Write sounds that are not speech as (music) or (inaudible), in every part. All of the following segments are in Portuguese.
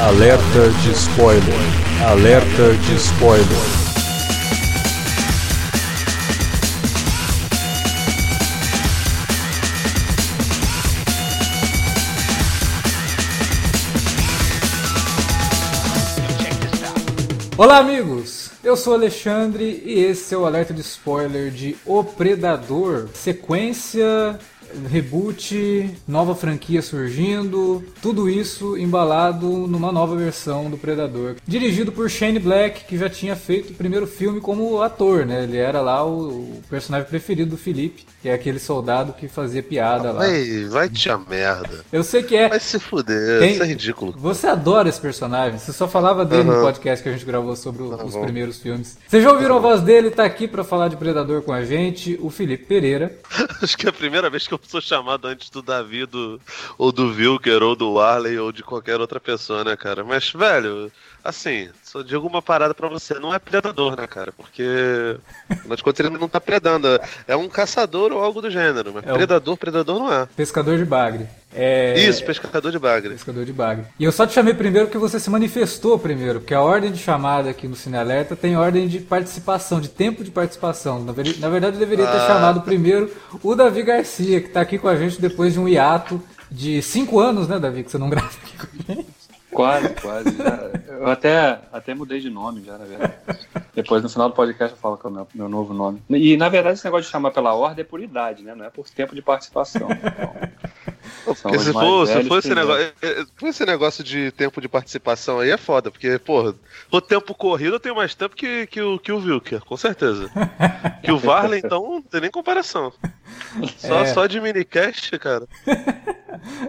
Alerta de spoiler. Alerta de spoiler. Olá, amigos! Eu sou Alexandre e esse é o alerta de spoiler de O Predador, sequência reboot, nova franquia surgindo, tudo isso embalado numa nova versão do Predador. Dirigido por Shane Black, que já tinha feito o primeiro filme como ator, né? Ele era lá o personagem preferido do Felipe, que é aquele soldado que fazia piada lá. Vai, vai te a merda. Eu sei que é. Vai se fuder, Tem- isso é ridículo. Você adora esse personagem, você só falava dele no Aham. podcast que a gente gravou sobre o- Tá os bom. primeiros filmes. Vocês já ouviram a voz dele, tá aqui pra falar de Predador com a gente, o Felipe Pereira. (laughs) Acho que é a primeira vez que eu sou chamado antes do Davi, do, ou do Wilker, ou do Warley, ou de qualquer outra pessoa, né, cara? Mas, velho, assim, só digo uma parada pra você. Não é predador, né, cara? Porque, afinal de contas, ele não tá predando. É um caçador ou algo do gênero. Mas É predador, predador não é. Pescador de bagre. É... Isso, pescador de bagre. Pescador de bagre. E eu só te chamei primeiro porque você se manifestou primeiro, porque a ordem de chamada aqui no Cine Alerta tem ordem de participação, de tempo de participação. Na ver- na verdade, eu deveria ter Ah. chamado primeiro o Davi Garcia, que tá aqui com a gente depois de um hiato de cinco anos, né, Davi, que você não (laughs) grava aqui com a gente. Quase, quase. já. Eu até, até mudei de nome já, na verdade. Depois, no final do podcast, eu falo que é o meu, meu novo nome. E, na verdade, esse negócio de chamar pela ordem é por idade, né? Não é por tempo de participação. (laughs) Então, se for, se for esse negócio, é, é, for esse negócio de tempo de participação aí é foda, porque, porra, o tempo corrido eu tenho mais tempo que, que, o, que o Wilker, com certeza. que o (laughs) Varley, então, não tem nem comparação. Só, É. só de minicast, cara. (laughs)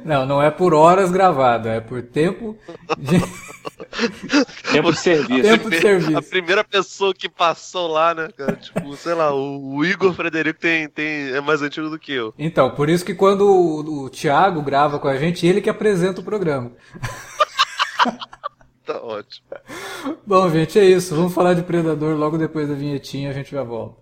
Não, não é por horas gravado, é por tempo de. (laughs) Tempo de serviço. Tempo de A serviço. primeira pessoa que passou lá, né, cara? Tipo, sei lá, o, o Igor Frederico tem, tem, é mais antigo do que eu. Então, por isso que quando o, o Thiago grava com a gente, ele que apresenta o programa. (laughs) Tá ótimo. Bom, gente, é isso. Vamos falar de Predador logo depois da vinhetinha, a gente já volta.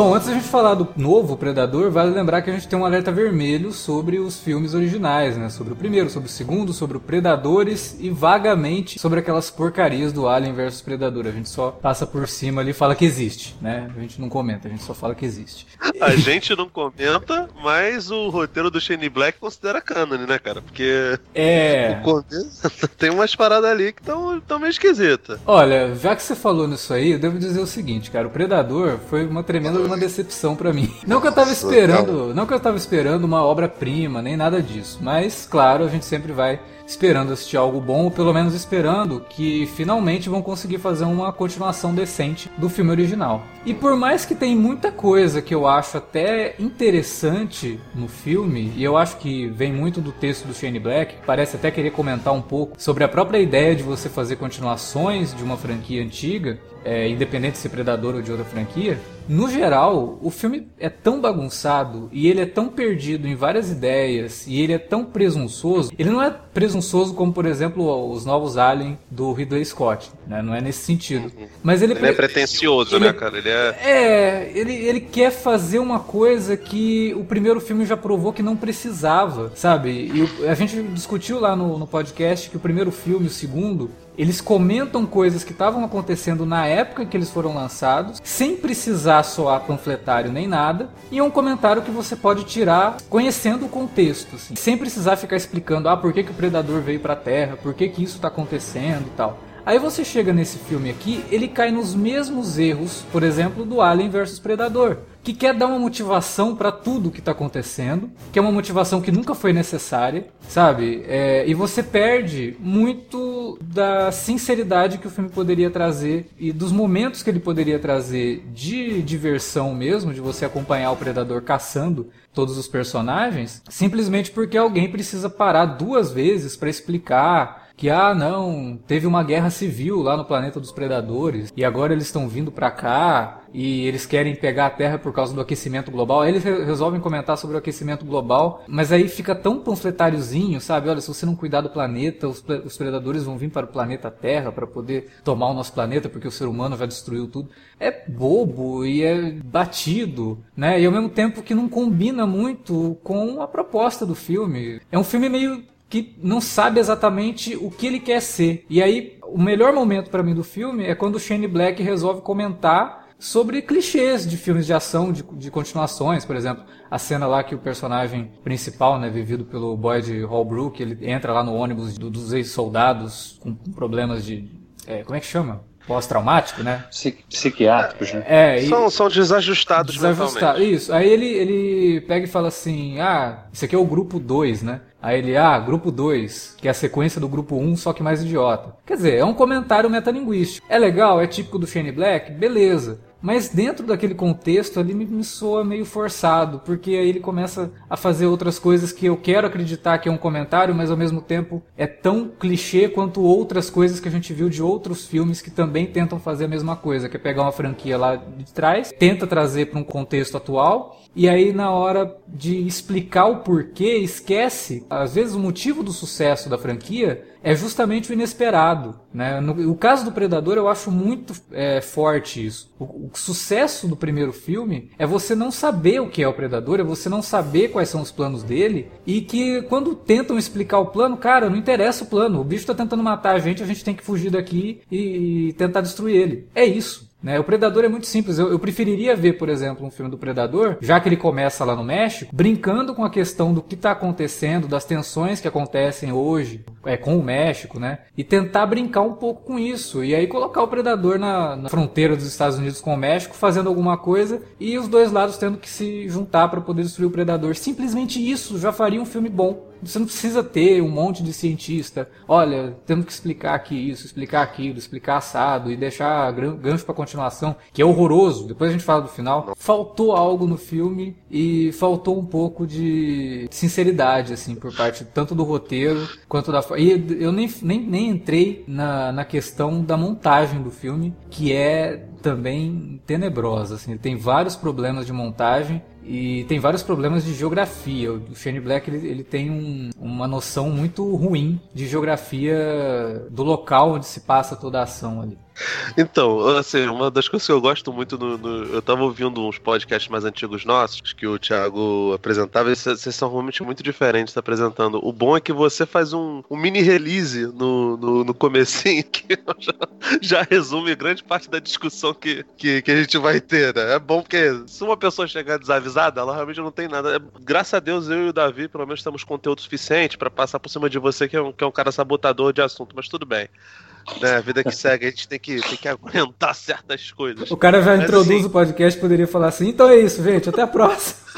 Bom, antes da gente falar do novo Predador, vale lembrar que a gente tem um alerta vermelho sobre os filmes originais, né? Sobre o primeiro, sobre o segundo, sobre o Predadores e vagamente sobre aquelas porcarias do Alien versus Predador. A gente só passa por cima ali e fala que existe, né? A gente não comenta, a gente só fala que existe. A (laughs) gente não comenta, mas o roteiro do Shane Black considera cânone, né, cara? Porque É. o (laughs) tem umas paradas ali que estão tão meio esquisitas. Olha, já que você falou nisso aí, eu devo dizer o seguinte, cara, o Predador foi uma tremenda uma decepção pra mim. Não que eu tava esperando, não que eu tava esperando uma obra-prima, nem nada disso, mas claro, a gente sempre vai esperando assistir algo bom, ou pelo menos esperando que finalmente vão conseguir fazer uma continuação decente do filme original. E por mais que tem muita coisa que eu acho até interessante no filme, e eu acho que vem muito do texto do Shane Black, parece até querer comentar um pouco sobre a própria ideia de você fazer continuações de uma franquia antiga, é, independente de ser Predador ou de outra franquia. No geral, o filme é tão bagunçado e ele é tão perdido em várias ideias e ele é tão presunçoso. Ele não é presunçoso como, por exemplo, os novos Alien do Ridley Scott, né? Não é nesse sentido. Mas ele, Ele é pretencioso, ele- né, cara? Ele é. é, ele, ele quer fazer uma coisa que o primeiro filme já provou que não precisava, sabe? E a gente discutiu lá no, no podcast que o primeiro filme, o segundo, Eles comentam coisas que estavam acontecendo na época em que eles foram lançados, sem precisar soar panfletário nem nada, e é um comentário que você pode tirar conhecendo o contexto, assim, sem precisar ficar explicando, ah, por que, que o predador veio para a Terra, por que, que isso está acontecendo e tal. Aí você chega nesse filme aqui, ele cai nos mesmos erros, por exemplo, do Alien versus Predador, que quer dar uma motivação para tudo que está acontecendo, que é uma motivação que nunca foi necessária, sabe? É, e você perde muito da sinceridade que o filme poderia trazer e dos momentos que ele poderia trazer de diversão mesmo, de você acompanhar o Predador caçando todos os personagens, simplesmente porque alguém precisa parar duas vezes para explicar que ah não, teve uma guerra civil lá no planeta dos predadores e agora eles estão vindo para cá e eles querem pegar a Terra por causa do aquecimento global. Aí eles resolvem comentar sobre o aquecimento global, mas aí fica tão panfletáriozinho, sabe? Olha, se você não cuidar do planeta, os, os predadores vão vir para o planeta Terra para poder tomar o nosso planeta porque o ser humano já destruiu tudo. É bobo e é batido, né? E ao mesmo tempo que não combina muito com a proposta do filme. É um filme meio que não sabe exatamente o que ele quer ser. E aí, o melhor momento para mim do filme é quando o Shane Black resolve comentar sobre clichês de filmes de ação, de, de continuações, por exemplo, a cena lá que o personagem principal, né, vivido pelo Boyd Holbrook, ele entra lá no ônibus do, dos ex-soldados com problemas de... É, como é que chama? pós-traumático, né? psiquiátricos, né? É, e... são, são desajustados, desajustados Isso. Aí ele, ele pega e fala assim: ah, isso aqui é o grupo 2, né? Aí ele, ah, grupo 2, que é a sequência do grupo 1, um, só que mais idiota. Quer dizer, é um comentário metalinguístico. É legal, é típico do Shane Black? Beleza. Mas dentro daquele contexto ali me, me soa meio forçado, porque aí ele começa a fazer outras coisas que eu quero acreditar que é um comentário, mas ao mesmo tempo é tão clichê quanto outras coisas que a gente viu de outros filmes que também tentam fazer a mesma coisa, que é pegar uma franquia lá de trás, tenta trazer para um contexto atual, e aí na hora de explicar o porquê, esquece, às vezes, o motivo do sucesso da franquia é justamente o inesperado. Né? No o caso do Predador eu acho muito é, forte isso. O, o, sucesso do primeiro filme é você não saber o que é o Predador, é você não saber quais são os planos dele e que quando tentam explicar o plano, cara, não interessa o plano. O bicho está tentando matar a gente, a gente tem que fugir daqui e, e tentar destruir ele. É isso. Né? O Predador é muito simples. Eu, eu, preferiria ver, por exemplo, um filme do Predador, já que ele começa lá no México, brincando com a questão do que está acontecendo, das tensões que acontecem hoje é, com o México, né? E tentar brincar um pouco com isso. E aí colocar o Predador na, na fronteira dos Estados Unidos com o México, fazendo alguma coisa, e os dois lados tendo que se juntar para poder destruir o Predador. Simplesmente isso já faria um filme bom. Você não precisa ter um monte de cientista, olha, temos que explicar aqui isso, explicar aquilo, explicar assado e deixar gancho para continuação, que é horroroso. Depois a gente fala do final. Faltou algo no filme e faltou um pouco de sinceridade, assim, por parte tanto do roteiro quanto da. E eu nem, nem, nem entrei na, na questão da montagem do filme, que é também tenebrosa. Assim, tem vários problemas de montagem e tem vários problemas de geografia. O Shane Black ele, ele tem um, uma noção muito ruim de geografia do local onde se passa toda a ação ali. Então, assim, uma das coisas que eu gosto muito no, no, Eu tava ouvindo uns podcasts mais antigos nossos que o Thiago apresentava, e vocês são realmente muito diferentes apresentando. O bom é que você faz um, um mini release no, no, no comecinho que (laughs) já, já, resume grande parte da discussão que, que, que, a gente vai ter, né? É bom porque se uma pessoa chegar desavisada, ela realmente não tem nada. É, graças a Deus, eu e o Davi, pelo menos, temos conteúdo suficiente para passar por cima de você, que é um, que é um cara sabotador de assunto, mas tudo bem né, a vida que segue, a gente tem que, tem que aguentar certas coisas. O cara já Mas, introduz assim... o podcast poderia falar assim, então é isso, gente, até a próxima.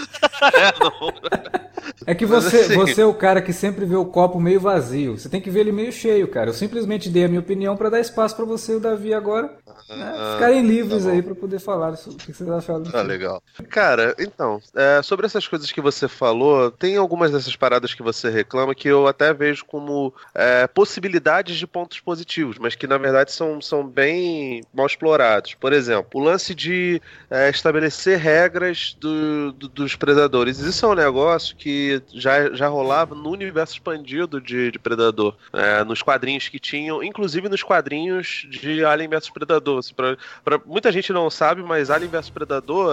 É. É que você, assim... você é o cara que sempre vê o copo meio vazio. Você tem que ver ele meio cheio, cara. Eu simplesmente dei a minha opinião para dar espaço para você e o Davi agora né, ah, ficarem livres tá aí para poder falar o que vocês acharam. Ah, legal. Cara, então, é, sobre essas coisas que você falou, tem algumas dessas paradas que você reclama que eu até vejo como é, possibilidades de pontos positivos, mas que na verdade são, são bem mal explorados. Por exemplo, o lance de é, estabelecer regras do, do, dos predadores. Isso é um negócio que já, já rolava no universo expandido de, de Predador. É, nos quadrinhos que tinham, inclusive nos quadrinhos de Alien vs Predador. Assim, pra, pra, muita gente não sabe, mas Alien vs Predador,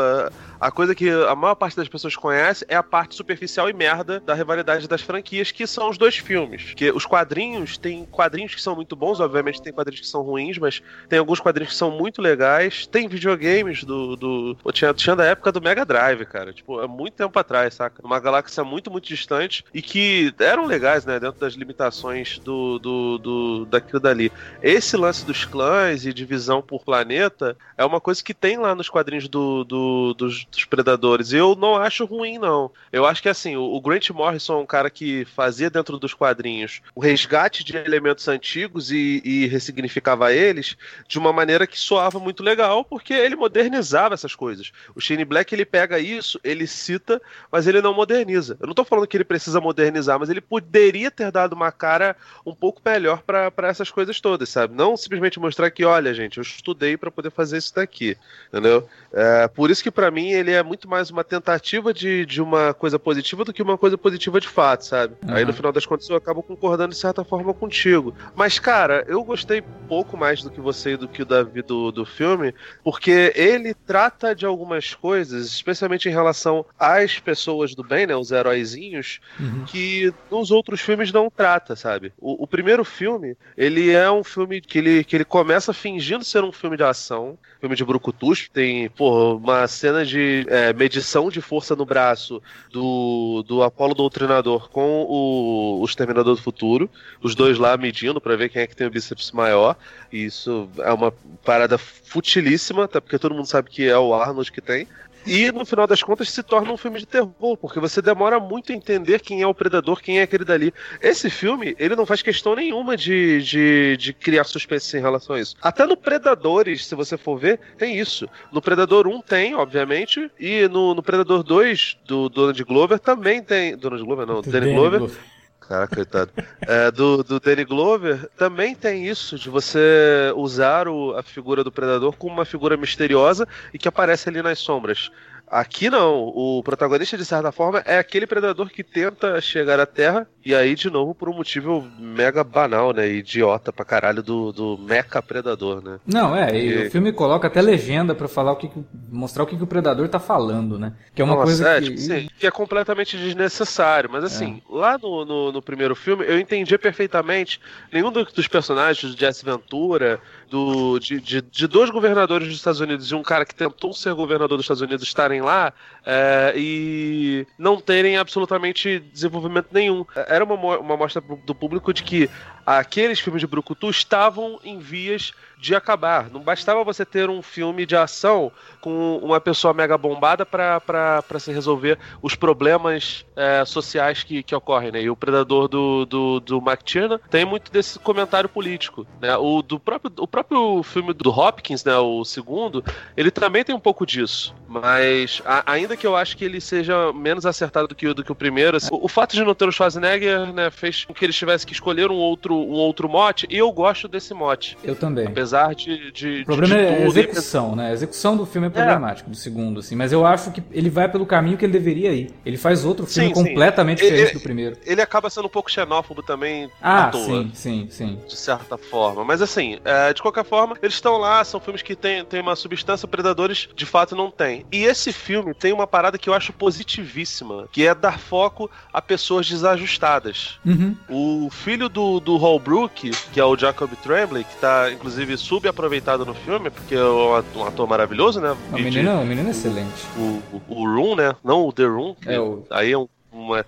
a, a, coisa que a maior parte das pessoas conhece é a parte superficial e merda da rivalidade das franquias, que são os dois filmes. Que os quadrinhos, tem quadrinhos que são muito bons, obviamente tem quadrinhos que são ruins, mas tem alguns quadrinhos que são muito legais. Tem videogames do. do tinha, tinha da época do Mega Drive, cara. Tipo, é muito tempo atrás, saca? Uma galáxia muito, muito distante e que eram legais, né? Dentro das limitações do, do, do daquilo dali. Esse lance dos clãs e divisão por planeta é uma coisa que tem lá nos quadrinhos do, do dos, dos, Predadores. Eu não acho ruim, não. Eu acho que assim, o, o Grant Morrison é um cara que fazia dentro dos quadrinhos o resgate de elementos antigos e, e ressignificava eles de uma maneira que soava muito legal, porque ele modernizava essas coisas. O Shane Black ele pega isso, ele cita, mas ele não moderniza. Eu não tô falando que ele precisa modernizar, mas ele poderia ter dado uma cara um pouco melhor para essas coisas todas, sabe? Não simplesmente mostrar que, olha, gente, eu estudei para poder fazer isso daqui, entendeu? É, por isso que para mim ele é muito mais uma tentativa de, de uma coisa positiva do que uma coisa positiva de fato, sabe? Uhum. Aí no final das contas eu acabo concordando de certa forma contigo. Mas, cara, eu gostei pouco mais do que você e do que o Davi do, do filme, porque ele trata de algumas coisas, especialmente em relação às pessoas do bem, né? Os heróizinhos, uhum. que nos outros filmes não trata, sabe? O, o primeiro filme, ele é um filme que ele, que ele começa fingindo ser um filme de ação, filme de brucutus, tem, pô, uma cena de é, medição de força no braço do, do Apolo Doutrinador com o, o Exterminador do Futuro, os dois lá medindo para ver quem é que tem o bíceps maior, e isso é uma parada futilíssima, até porque todo mundo sabe que é o Arnold que tem, e no final das contas se torna um filme de terror, porque você demora muito a entender quem é o predador, quem é aquele dali. Esse filme, ele não faz questão nenhuma de, de, de criar suspense em relação a isso. Até no Predadores, se você for ver, tem isso. No Predador 1 tem, obviamente, e no, no Predador 2 do Donald Glover também tem. Donald Glover não, Danny Glover. Glover. Caraca, coitado. É, do, do Danny Glover também tem isso, de você usar o, a figura do predador como uma figura misteriosa e que aparece ali nas sombras. Aqui não, o protagonista de certa forma é aquele predador que tenta chegar à Terra e aí de novo por um motivo mega banal, né, idiota pra caralho do, do mecha predador, né. Não, é, e, o filme coloca até legenda para falar o que mostrar o que, que, o predador tá falando, né, que é uma Nossa, coisa é, que... Tipo, sim, que é completamente desnecessário, mas assim, é. lá no, no, no, primeiro filme eu entendi perfeitamente nenhum dos personagens do Jesse Ventura, do, de, de, de, dois governadores dos Estados Unidos e um cara que tentou ser governador dos Estados Unidos estarem lá é, e não terem absolutamente desenvolvimento nenhum. Era uma, uma mostra do público de que aqueles filmes de Brucutu estavam em vias de acabar. Não bastava você ter um filme de ação com uma pessoa mega bombada para se resolver os problemas é, sociais que, que ocorrem, né? E o Predador do, do, do McTiernan tem muito desse comentário político, né? O, do próprio, o próprio filme do Hopkins, né? O segundo, ele também tem um pouco disso. Mas a, ainda que eu acho que ele seja menos acertado do que, do que o primeiro, assim, o, o, fato de não ter o Schwarzenegger, né? Fez com que eles tivessem que escolher um outro, um outro mote, e eu gosto desse mote. Eu também. Apesar de. de o problema de, de é a execução, né? A execução do filme é problemático, é. do segundo, assim. Mas eu acho que ele vai pelo caminho que ele deveria ir. Ele faz outro filme sim, completamente sim. diferente ele, do primeiro. Ele acaba sendo um pouco xenófobo também ah, à toa. Sim, sim, sim. De certa forma. Mas assim, é, de qualquer forma, eles estão lá, são filmes que têm tem uma substância, Predadores de fato não tem. E esse filme tem uma parada que eu acho positivíssima, que é dar foco a pessoas desajustadas. Uhum. O filho do, do Holbrook, que é o Jacob Tremblay, que tá inclusive subaproveitado no filme, porque é um ator maravilhoso, né? O menino, o menino é excelente. O, o, o Room, né? Não o The Room. É o... Aí é um uma,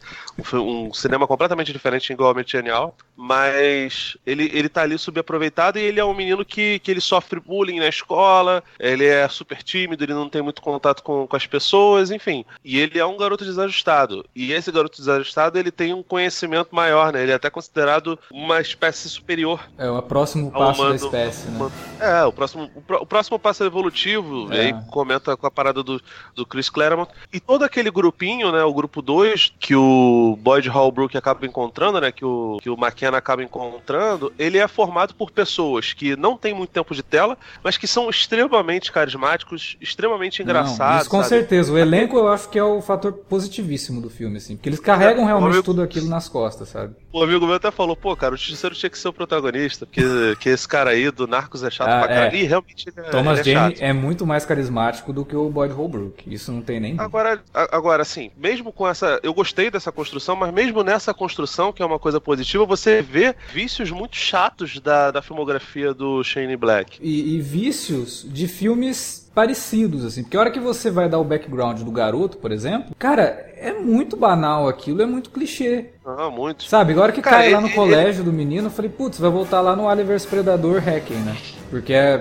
um, cinema completamente diferente, igualmente genial, mas ele, ele tá ali subaproveitado e ele é um menino que, que ele sofre bullying na escola, ele é super tímido, ele não tem muito contato com, com as pessoas, enfim. E ele é um garoto desajustado. E esse garoto desajustado, ele tem um conhecimento maior, né? Ele é até considerado uma espécie superior. É o próximo passo da espécie, né? É, o próximo, o, próximo passo evolutivo, é. e aí comenta com a parada do, do Chris Claremont. E todo aquele grupinho, né, o grupo 2, que o Boyd Holbrook acaba encontrando, né? Que o, que o McKenna acaba encontrando, ele é formado por pessoas que não têm muito tempo de tela, mas que são extremamente carismáticos, extremamente engraçados. Não, isso com sabe? certeza. O elenco eu acho que é o fator positivíssimo do filme, assim. Porque eles carregam é, realmente amigo, tudo aquilo nas costas, sabe? O amigo meu até falou, pô, cara, o Justiceiro tinha que ser o protagonista, porque que esse cara aí do Narcos é chato ah, pra é. caralho. E realmente ele é, Thomas ele é Jane é muito mais carismático do que o Boyd Holbrook. Isso não tem nem. Agora, agora, assim, mesmo com essa. Eu gostei dessa construção, mas mesmo nessa construção, que é uma coisa positiva, você vê vícios muito chatos da, da filmografia do Shane Black. E, e vícios de filmes parecidos, assim. Porque a hora que você vai dar o background do garoto, por exemplo, cara, é muito banal aquilo, é muito clichê. Ah, muito. Sabe, agora que Cara, cai ele, lá no colégio ele... do menino, eu falei, putz, vai voltar lá no Aliver's Predador Hacking, né? Porque é,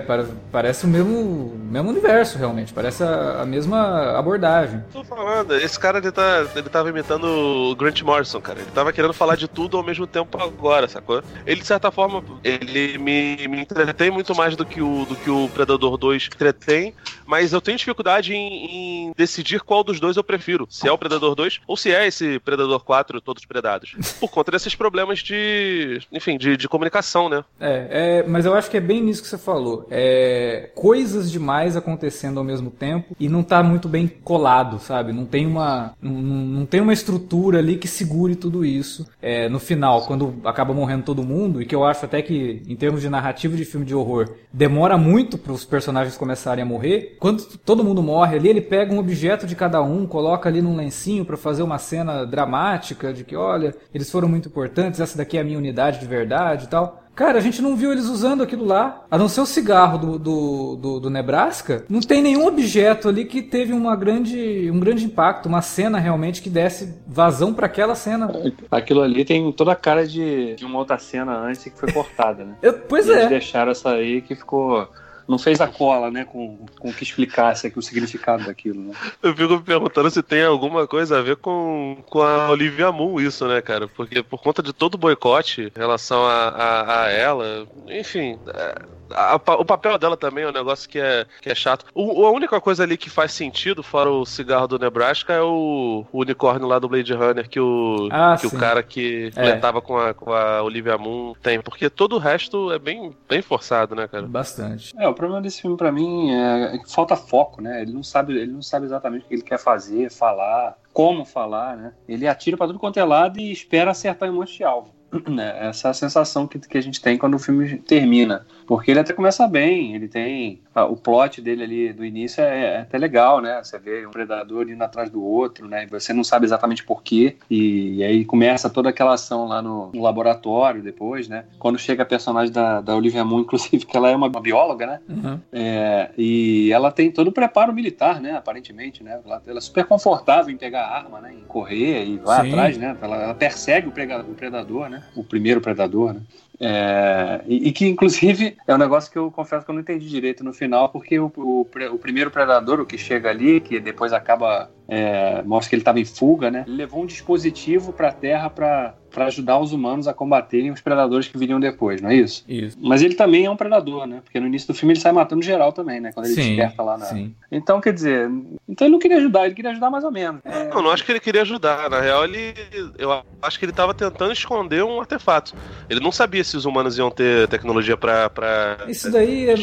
parece o mesmo, mesmo universo, realmente. Parece a, a, mesma abordagem. Tô falando, esse cara ele, tá, ele tava imitando o Grant Morrison, cara. Ele tava querendo falar de tudo ao mesmo tempo agora, sacou? Ele, de certa forma, ele me, me entretém muito mais do que o, do que o Predador 2 entretém, mas eu tenho dificuldade em, em decidir qual dos dois eu prefiro. Se é o Predador 2 ou se é esse Predador 4, todos predados. Por conta desses problemas de, enfim, de, de comunicação, né? É, é, mas eu acho que é bem nisso que você falou. É, coisas demais acontecendo ao mesmo tempo e não tá muito bem colado, sabe? Não tem uma, não, não tem uma estrutura ali que segure tudo isso. É, no final, quando acaba morrendo todo mundo, e que eu acho até que, em termos de narrativo de filme de horror, demora muito para os personagens começarem a morrer. Quando todo mundo morre ali, ele pega um objeto de cada um, coloca ali num lencinho para fazer uma cena dramática de que, olha, eles foram muito importantes, essa daqui é a minha unidade de verdade e tal. Cara, a gente não viu eles usando aquilo lá. A não ser o cigarro do, do, do, do Nebraska, não tem nenhum objeto ali que teve uma grande, um grande impacto, uma cena realmente que desse vazão para aquela cena. Aquilo ali tem toda a cara de, de uma outra cena antes que foi cortada, né? Eu, pois e é. Eles deixaram essa aí que ficou não fez a cola, né, com, com o que explicasse aqui o significado daquilo, né? Eu fico me perguntando se tem alguma coisa a ver com, com a Olivia Moon isso, né, cara? Porque por conta de todo o boicote em relação a, a, a ela, enfim, é, a, o papel dela também é um negócio que é, que é chato. O, a única coisa ali que faz sentido, fora o cigarro do Nebraska, é o, o unicórnio lá do Blade Runner que o, ah, que o cara que é. flertava com, a, com a Olivia Moon tem. Porque todo o resto é bem, bem forçado, né, cara? Bastante. É, o problema desse filme para mim é que falta foco, né? Ele não sabe, ele não sabe exatamente o que ele quer fazer, falar, como falar, né? Ele atira para tudo quanto é lado e espera acertar em um monte de alvo. (clears throat) Né? Essa é a sensação que, que a gente tem quando o filme termina. Porque ele até começa bem, ele tem. o plot dele ali do início é, é, até legal, né? Você vê um predador indo atrás do outro, né? Você não sabe exatamente porquê. E, e aí começa toda aquela ação lá no, no, laboratório depois, né? Quando chega a personagem da, da Olivia Moon, (laughs) inclusive, que ela é uma bióloga, né? Uhum. É, e ela tem todo o preparo militar, né? Aparentemente, né? Ela, ela, é super confortável em pegar a arma, né? Em correr e vai atrás, né? Ela, ela persegue o, prega, o predador, né? O primeiro predador, né? É, e, e, que, inclusive, é um negócio que eu confesso que eu não entendi direito no final, porque o, o, o primeiro predador, o que chega ali, que depois acaba é, mostra que ele estava em fuga, né? Ele levou um dispositivo para a Terra para para ajudar os humanos a combaterem os predadores que viriam depois, não é isso? Isso. Mas ele também é um predador, né? Porque no início do filme ele sai matando geral também, né? Quando ele sim, desperta lá na. Sim. Então, quer dizer, então ele não queria ajudar, ele queria ajudar mais ou menos. É... Não, não acho que ele queria ajudar. Na real, ele. Eu acho que ele estava tentando esconder um artefato. Ele não sabia se os humanos iam ter tecnologia para pra isso daí é.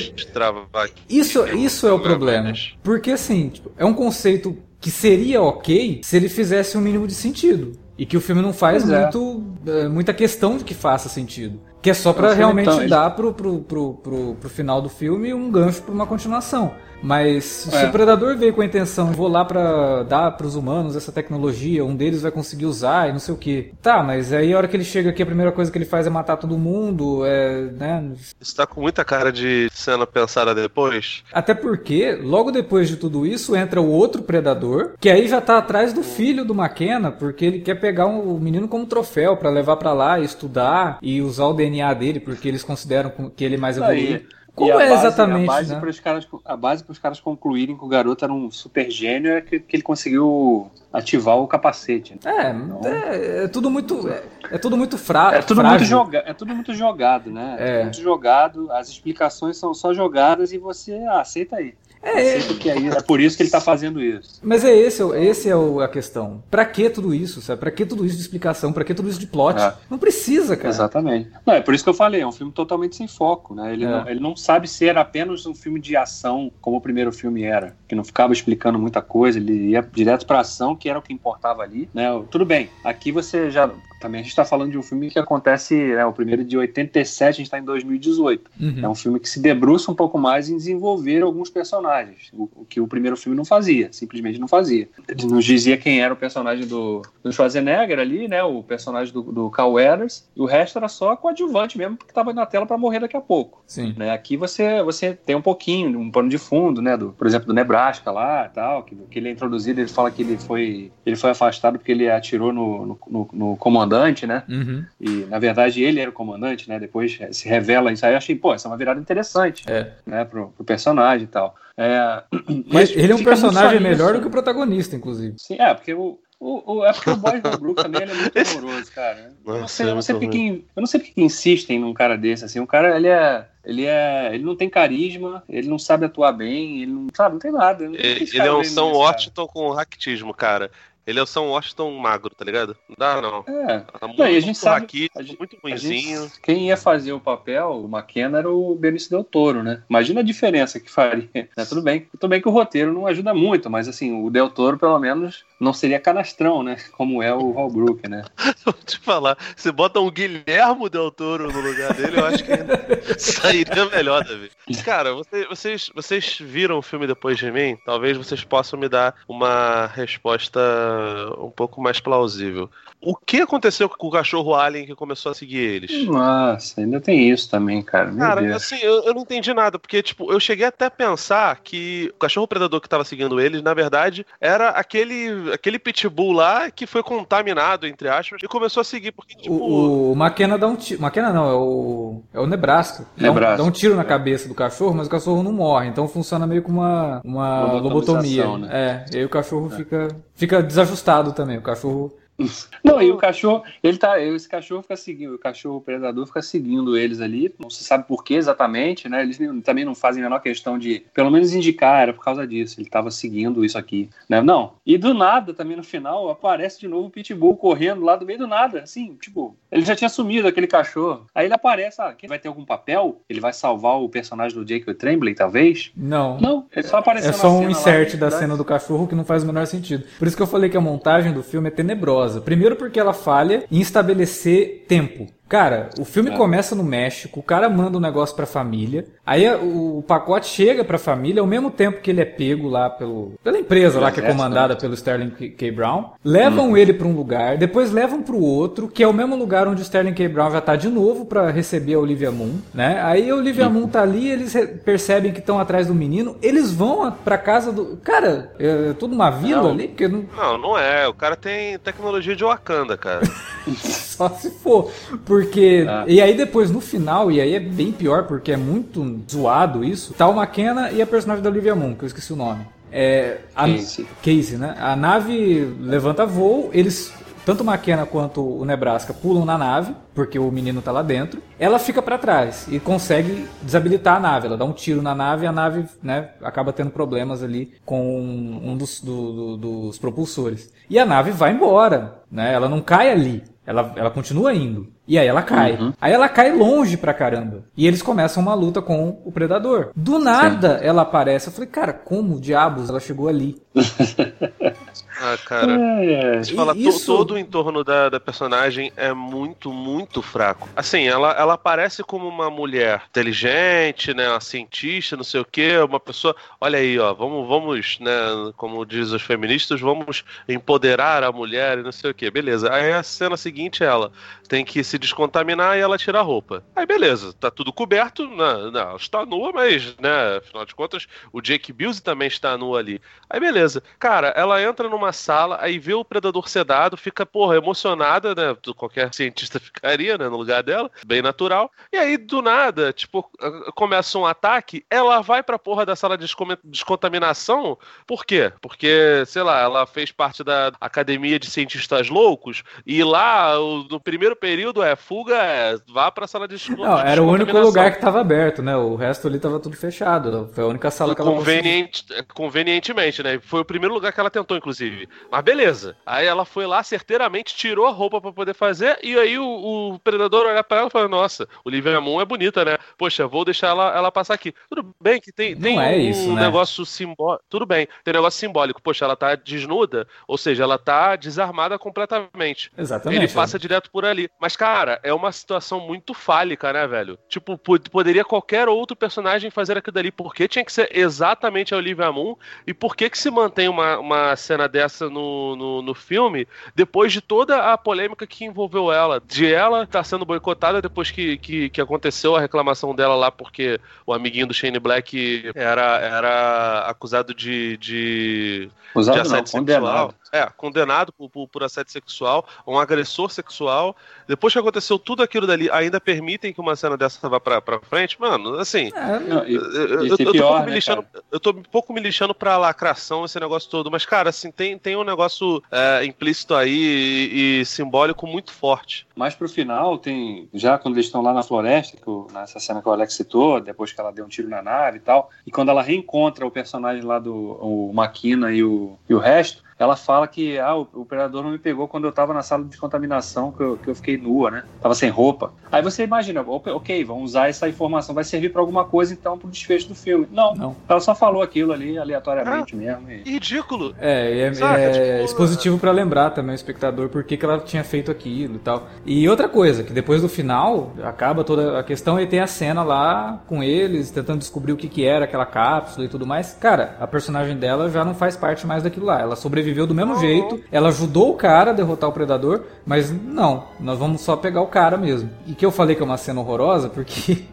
Isso, isso é o problema. Porque assim, tipo, é um conceito que seria ok se ele fizesse um mínimo de sentido. E que o filme não faz é. muito, é. muita questão de que faça sentido. Que é só para realmente então, dar pro, pro, pro, pro, pro final do filme um gancho para uma continuação. Mas é. se o predador veio com a intenção de vou lá para dar para os humanos essa tecnologia, um deles vai conseguir usar e não sei o que. Tá, mas aí a hora que ele chega aqui, a primeira coisa que ele faz é matar todo mundo, é, né? Isso tá com muita cara de cena pensada depois. Até porque, logo depois de tudo isso, entra o outro predador, que aí já tá atrás do filho do McKenna, porque ele quer pegar o menino como troféu para levar para lá e estudar e usar o DNA dele, porque eles consideram que ele é mais evoluído. Como é base, exatamente? A base né? para os caras, a base para os caras concluírem que o garoto era um super gênio é que, que ele conseguiu ativar o capacete. Né? É, então, é, é, tudo muito é, é tudo muito fraco. É tudo muito joga, é tudo muito jogado, né? É. muito jogado. As explicações são só jogadas e você ah, aceita aí. É, que é isso. É por isso que ele tá fazendo isso. Mas é esse, esse é o- a questão. Pra que tudo isso, sabe? Pra que tudo isso de explicação? Pra que tudo isso de plot? É. Não precisa, cara. Exatamente. Não, é por isso que eu falei, é um filme totalmente sem foco, né? Ele, É. não, ele não sabe ser apenas um filme de ação, como o primeiro filme era, que não ficava explicando muita coisa, ele ia direto pra ação, que era o que importava ali, né? Tudo bem, aqui você já... Também a gente tá falando de um filme que acontece, né, o primeiro de 87, a gente tá em 2018. Uhum. É um filme que se debruça um pouco mais em desenvolver alguns personagens, o, o que o primeiro filme não fazia, simplesmente não fazia. Ele nos dizia quem era o personagem do, do Schwarzenegger ali, né, o personagem do, do Carl Weathers, e o resto era só coadjuvante mesmo, porque estava na tela para morrer daqui a pouco. Sim. Né? Aqui você, você tem um pouquinho, um pano de fundo, né, do, por exemplo, do Nebraska lá tal, que, que ele é introduzido, ele fala que ele foi, ele foi afastado porque ele atirou no, no, no- no comandante, né, Uhum. e, na verdade, ele era o comandante, né? Depois se revela isso aí. Eu achei, pô, essa é uma virada interessante, É. né? Pro, pro personagem e tal. É, Mas ele é um personagem melhor do que o protagonista, inclusive. Sim, é, porque o. O, o- é porque o Boys Holbrook também ele é muito amoroso, cara. Eu não Nossa, sei, eu é não sei porque que, eu não sei porque que insistem num cara desse, assim. O cara, ele é. Ele é. Ele não tem carisma, ele não sabe atuar bem, ele não. Sabe, não tem nada. Não tem Ele, é um São. Washington com raquitismo, cara. Ele é o São Washington magro, tá ligado? Não dá, não. É. Tá muito, Não, e a gente sabe- raquítico, a gente- muito A gente- quem ia fazer o papel, o McKenna, era o Benício Del Toro, né? Imagina a diferença que faria. né? Tudo bem, tudo bem que o roteiro não ajuda muito, mas assim, o Del Toro, pelo menos, não seria canastrão, né? Como é o Holbrook, né? (laughs) Vou te falar, se bota um Guilhermo Del Toro no lugar dele, eu acho que sairia melhor, Davi. Cara, você- vocês, vocês viram o filme depois de mim? Talvez vocês possam me dar uma resposta um pouco mais plausível. O que aconteceu com o cachorro alien que começou a seguir eles? Nossa, ainda tem isso também, cara. Meu Cara, Deus. assim, eu, eu não entendi nada, porque, tipo, eu cheguei até a pensar que o cachorro predador que tava seguindo eles, na verdade, era aquele, aquele pitbull lá que foi contaminado, entre aspas, e começou a seguir, porque, tipo... O, o McKenna dá um tiro. McKenna não, é o. É o Nebraska. Dá um- Nebraska. Dá um, tiro na cabeça do cachorro, mas o cachorro não morre. Então funciona meio como uma, uma lobotomia. Né? É, e aí o cachorro fica, fica desajustado também. O cachorro. Não, e o cachorro, ele tá, esse cachorro fica seguindo, o cachorro predador fica seguindo eles ali, não se sabe por que exatamente, né? Eles também não fazem a menor questão de, pelo menos indicar, era por causa disso, ele tava seguindo isso aqui, né? Não. E do nada, também no final, aparece de novo o Pitbull correndo lá do meio do nada, assim, tipo, ele já tinha sumido aquele cachorro. Aí ele aparece, ah, vai ter algum papel? Ele vai salvar o personagem do Jake Tremblay, talvez? Não. Não, ele só apareceu É só um cena lá, insert da né? cena do cachorro que não faz o menor sentido. Por isso que eu falei que a montagem do filme é tenebrosa. Primeiro porque ela falha em estabelecer tempo. Cara, o filme É. começa no México, o cara manda um negócio pra família, aí o, pacote chega pra família ao mesmo tempo que ele é pego lá pelo, pela empresa lá que é comandada pelo Sterling K. Brown. Levam ele pra um lugar, depois levam pro outro, que é o mesmo lugar onde o Sterling K. Brown já tá de novo pra receber a Olivia Moon, né? Aí a Olivia Moon tá ali, eles percebem que estão atrás do menino, eles vão pra casa do. Cara, é, é tudo uma vila Não. ali, porque não, Não, não é. O cara tem tecnologia de Wakanda, cara. (laughs) só (laughs) se for. Porque. Ah. E aí depois, no final, e aí é bem pior, porque é muito zoado isso, tá o McKenna e a personagem da Olivia Moon, que eu esqueci o nome. É. A, Casey. Casey, né? A nave levanta voo, eles. Tanto o McKenna quanto o Nebraska pulam na nave, porque o menino tá lá dentro. Ela fica pra trás e consegue desabilitar a nave. Ela dá um tiro na nave e a nave né, acaba tendo problemas ali com um dos, do- do- dos propulsores. E a nave vai embora, né? Ela não cai ali. Ela, ela continua indo. E aí ela cai. Uhum. Aí ela cai longe pra caramba. E eles começam uma luta com o predador. Do nada ela aparece. Eu falei, cara, como diabos ela chegou ali? (laughs) Ah, cara. É, é. To- Isso- todo o entorno da, da personagem é muito, muito fraco. Assim, ela, ela aparece como uma mulher inteligente, né? Uma cientista, não sei o quê, uma pessoa. Olha aí, ó, vamos, vamos, né? Como diz os feministas, vamos empoderar a mulher e não sei o quê. Beleza. Aí a cena seguinte é ela tem que se descontaminar e ela tira a roupa. Aí beleza, tá tudo coberto, não, não, ela está nua, mas, né, afinal de contas, o Jake Busey também está nu ali. Aí beleza. Cara, ela entra numa sala, aí vê o predador sedado, fica, porra, emocionada, né? Qualquer cientista (laughs) ficaria, né, no lugar dela, bem natural. E aí, do nada, tipo, começa um ataque, ela vai pra porra da sala de descontaminação. Por quê? Porque, sei lá, ela fez parte da academia de cientistas loucos, e lá, no primeiro período, é fuga, é vá pra sala de escuta. Não, era o único lugar que tava aberto, né? O resto ali tava tudo fechado. Foi a única sala que ela Conveniente, Convenientemente, né? Foi o primeiro lugar que ela tentou, inclusive. Mas beleza. Aí ela foi lá, certeiramente, tirou a roupa para poder fazer, e aí o, o predador olha pra ela e fala: Nossa, Olivia Moon é bonita, né? Poxa, vou deixar ela, ela passar aqui. Tudo bem que tem, tem é um isso, né? negócio simbólico. Tudo bem, tem um negócio simbólico. Poxa, ela tá desnuda, ou seja, ela tá desarmada completamente. Exatamente. Ele passa direto por ali. Mas, cara, é uma situação muito fálica, né, velho? Tipo, poderia qualquer outro personagem fazer aquilo dali. Por que tinha que ser exatamente a Olivia Moon? E por que que se mantém uma, uma cena dessa no, no, no filme depois de toda a polêmica que envolveu ela? De ela estar tá sendo boicotada depois que, que, que aconteceu a reclamação dela lá porque o amiguinho do Shane Black era, era acusado de, de, Usado de assédio não, condenado. É, condenado por, por, por, assédio sexual, um agressor sexual. Depois que aconteceu tudo aquilo dali, ainda permitem que uma cena dessa vá pra, pra frente? Mano, assim. É, não, e, eu, eu, eu, tô pior, né, lixando, eu tô um pouco me lixando pra lacração esse negócio todo. Mas, cara, assim, tem, tem um negócio é, implícito aí e, e, simbólico muito forte. Mas pro final, tem. Já quando eles estão lá na floresta, que o, nessa cena que o Alex citou, depois que ela deu um tiro na nave e tal, e quando ela reencontra o personagem lá do o Maquina e o, e o resto ela fala que ah, o, o predador não me pegou quando eu estava na sala de contaminação, que eu, que eu fiquei nua, né? Tava sem roupa. Aí você imagina, ok, vamos usar essa informação, vai servir para alguma coisa então pro desfecho do filme. Não, não. Ela só falou aquilo ali aleatoriamente ah, mesmo. E... Ridículo. É, é, Saca, é tipo, expositivo para lembrar também o espectador por que, que ela tinha feito aquilo e tal. E outra coisa, que depois do final, acaba toda a questão e tem a cena lá com eles, tentando descobrir o que, que era aquela cápsula e tudo mais. Cara, a personagem dela já não faz parte mais daquilo lá. Ela sobreviveu sobreviveu do mesmo jeito. Ela ajudou o cara a derrotar o predador, mas não, nós vamos só pegar o cara mesmo. E que eu falei que é uma cena horrorosa porque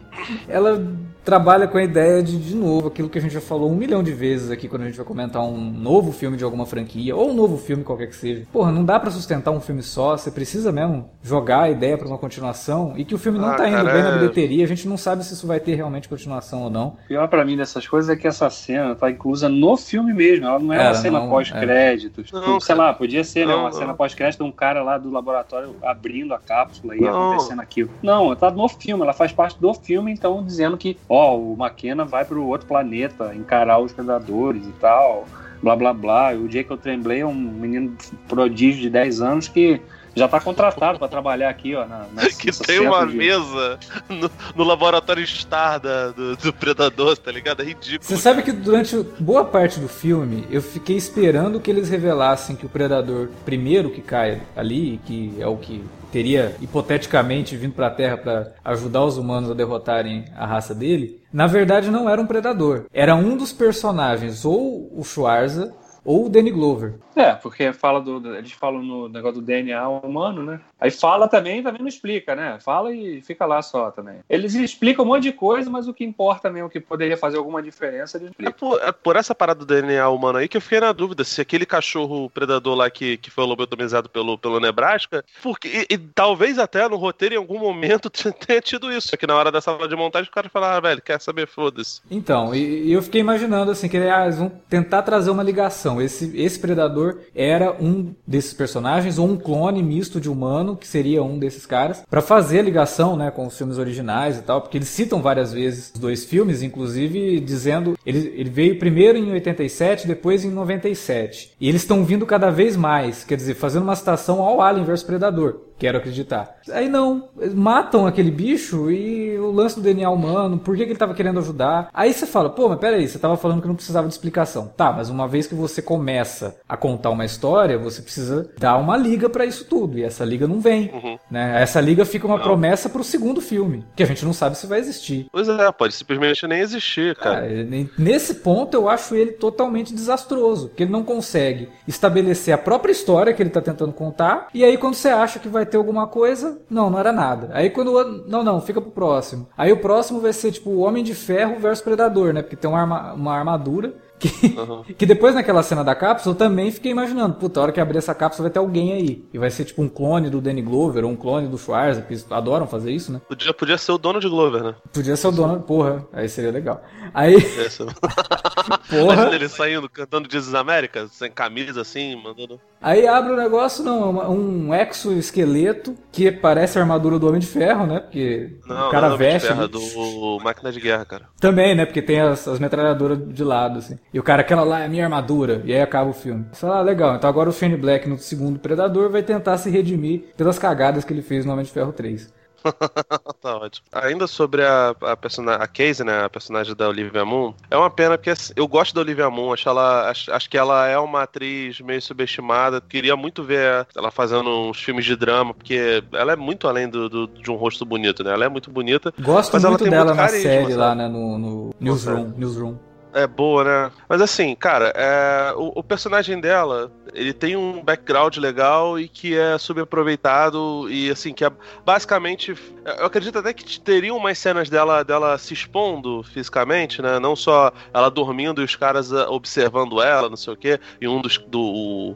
ela trabalha com a ideia de, de novo, aquilo que a gente já falou um milhão de vezes aqui quando a gente vai comentar um novo filme de alguma franquia, ou um novo filme qualquer que seja. Porra, não dá para sustentar um filme só, você precisa mesmo jogar a ideia para uma continuação, e que o filme não ah, tá indo cara, bem na é. bilheteria, a gente não sabe se isso vai ter realmente continuação ou não. O pior para mim dessas coisas é que essa cena tá inclusa no filme mesmo, ela não é, uma cena pós-créditos. É. Sei lá, podia ser, né, não, né, uma não. cena pós-crédito de um cara lá do laboratório abrindo a cápsula e não. acontecendo aquilo. Não, ela tá no filme, ela faz parte do filme, então dizendo que, ó, o McKenna vai para o outro planeta encarar os predadores e tal, blá blá blá. E o Jacob Tremblay é um menino prodígio de 10 anos que já está contratado para trabalhar aqui, ó. Na, na (laughs) que tem uma de... mesa no, no, laboratório Star da, do, do, Predador, tá ligado? É ridículo. Você sabe que durante boa parte do filme eu fiquei esperando que eles revelassem que o Predador primeiro que cai ali, que é o que teria hipoteticamente vindo para a Terra para ajudar os humanos a derrotarem a raça dele, na verdade não era um predador. Era um dos personagens, ou o Schwarza, ou o Danny Glover. É, porque fala do, eles falam no negócio do DNA humano, né? Aí fala também, também não explica, né? Fala e fica lá só também. Eles explicam um monte de coisa, mas o que importa mesmo, o que poderia fazer alguma diferença, eles explicam. É por, é por essa parada do DNA humano aí que eu fiquei na dúvida se aquele cachorro predador lá que, que foi lobotomizado pelo, pelo Nebraska, porque e, e, talvez até no roteiro em algum momento (laughs) tenha tido isso. Aqui na hora da sala de montagem o cara fala, ah, velho, quer saber, foda-se. Então, e, e, eu fiquei imaginando assim, que ah, eles vão tentar trazer uma ligação esse, esse predador era um desses personagens, ou um clone misto de humano, que seria um desses caras, para fazer a ligação né, com os filmes originais e tal, porque eles citam várias vezes os dois filmes, inclusive dizendo. Ele, ele veio primeiro em 87, depois em 97. E eles estão vindo cada vez mais, quer dizer, fazendo uma citação ao Alien vs Predador. Quero acreditar. Aí não, matam aquele bicho e o lance do DNA humano, por que, que ele tava querendo ajudar? Aí você fala, pô, mas peraí, você tava falando que não precisava de explicação. Tá, mas uma vez que você começa a contar uma história, você precisa dar uma liga para isso tudo. E essa liga não vem. Uhum. Né? Essa liga fica uma não. promessa pro segundo filme, que a gente não sabe se vai existir. Pois é, pode simplesmente nem existir, cara. nesse ponto eu acho ele totalmente desastroso, que ele não consegue estabelecer a própria história que ele tá tentando contar, e aí quando você acha que vai ter alguma coisa, não, não era nada. Aí quando o não, não, fica pro próximo. Aí o próximo vai ser tipo o Homem de Ferro versus Predador, né? Porque tem uma, arma, uma armadura que, uhum. (laughs) que depois naquela cena da cápsula eu também fiquei imaginando, puta, a hora que abrir essa cápsula vai ter alguém aí. E vai ser tipo um clone do Danny Glover ou um clone do Schwarza, que eles adoram fazer isso, né? Podia, podia ser o dono de Glover, né? Podia ser o dono, porra, aí seria legal. Aí. (laughs) Porra. Imagina ele saindo, cantando Jesus América, sem camisa, assim, mandando... Aí abre o negócio, não, uma- um exoesqueleto que parece a armadura do Homem de Ferro, né? Porque Não, o cara não, de veste. Ferro, é ali. do Máquina de Guerra, cara. Também, né? Porque tem as, as metralhadoras de lado, assim. E o cara, aquela lá é a minha armadura. E aí acaba o filme. Fala, ah, legal. Então agora o Shane Black no segundo Predador vai tentar se redimir pelas cagadas que ele fez no Homem de Ferro 3. (laughs) tá ótimo. Ainda sobre a, a personagem, a Casey, né, a personagem da Olivia Moon, é uma pena porque assim, eu gosto da Olivia Moon, acho, ela, acho, acho que ela é uma atriz meio subestimada, queria muito ver ela fazendo uns filmes de drama, porque ela é muito além do, do- de um rosto bonito, né, ela é muito bonita, Gosto muito dela muito na carisma, série sabe? lá, né? No, no Newsroom. Newsroom. É boa, né? Mas assim, cara, é, o, o personagem dela, ele tem um background legal e que é subaproveitado e assim, que é basicamente. Eu acredito até que teriam mais cenas dela, dela se expondo fisicamente, né? Não só ela dormindo e os caras ah, observando ela, não sei o quê. E um dos. Do,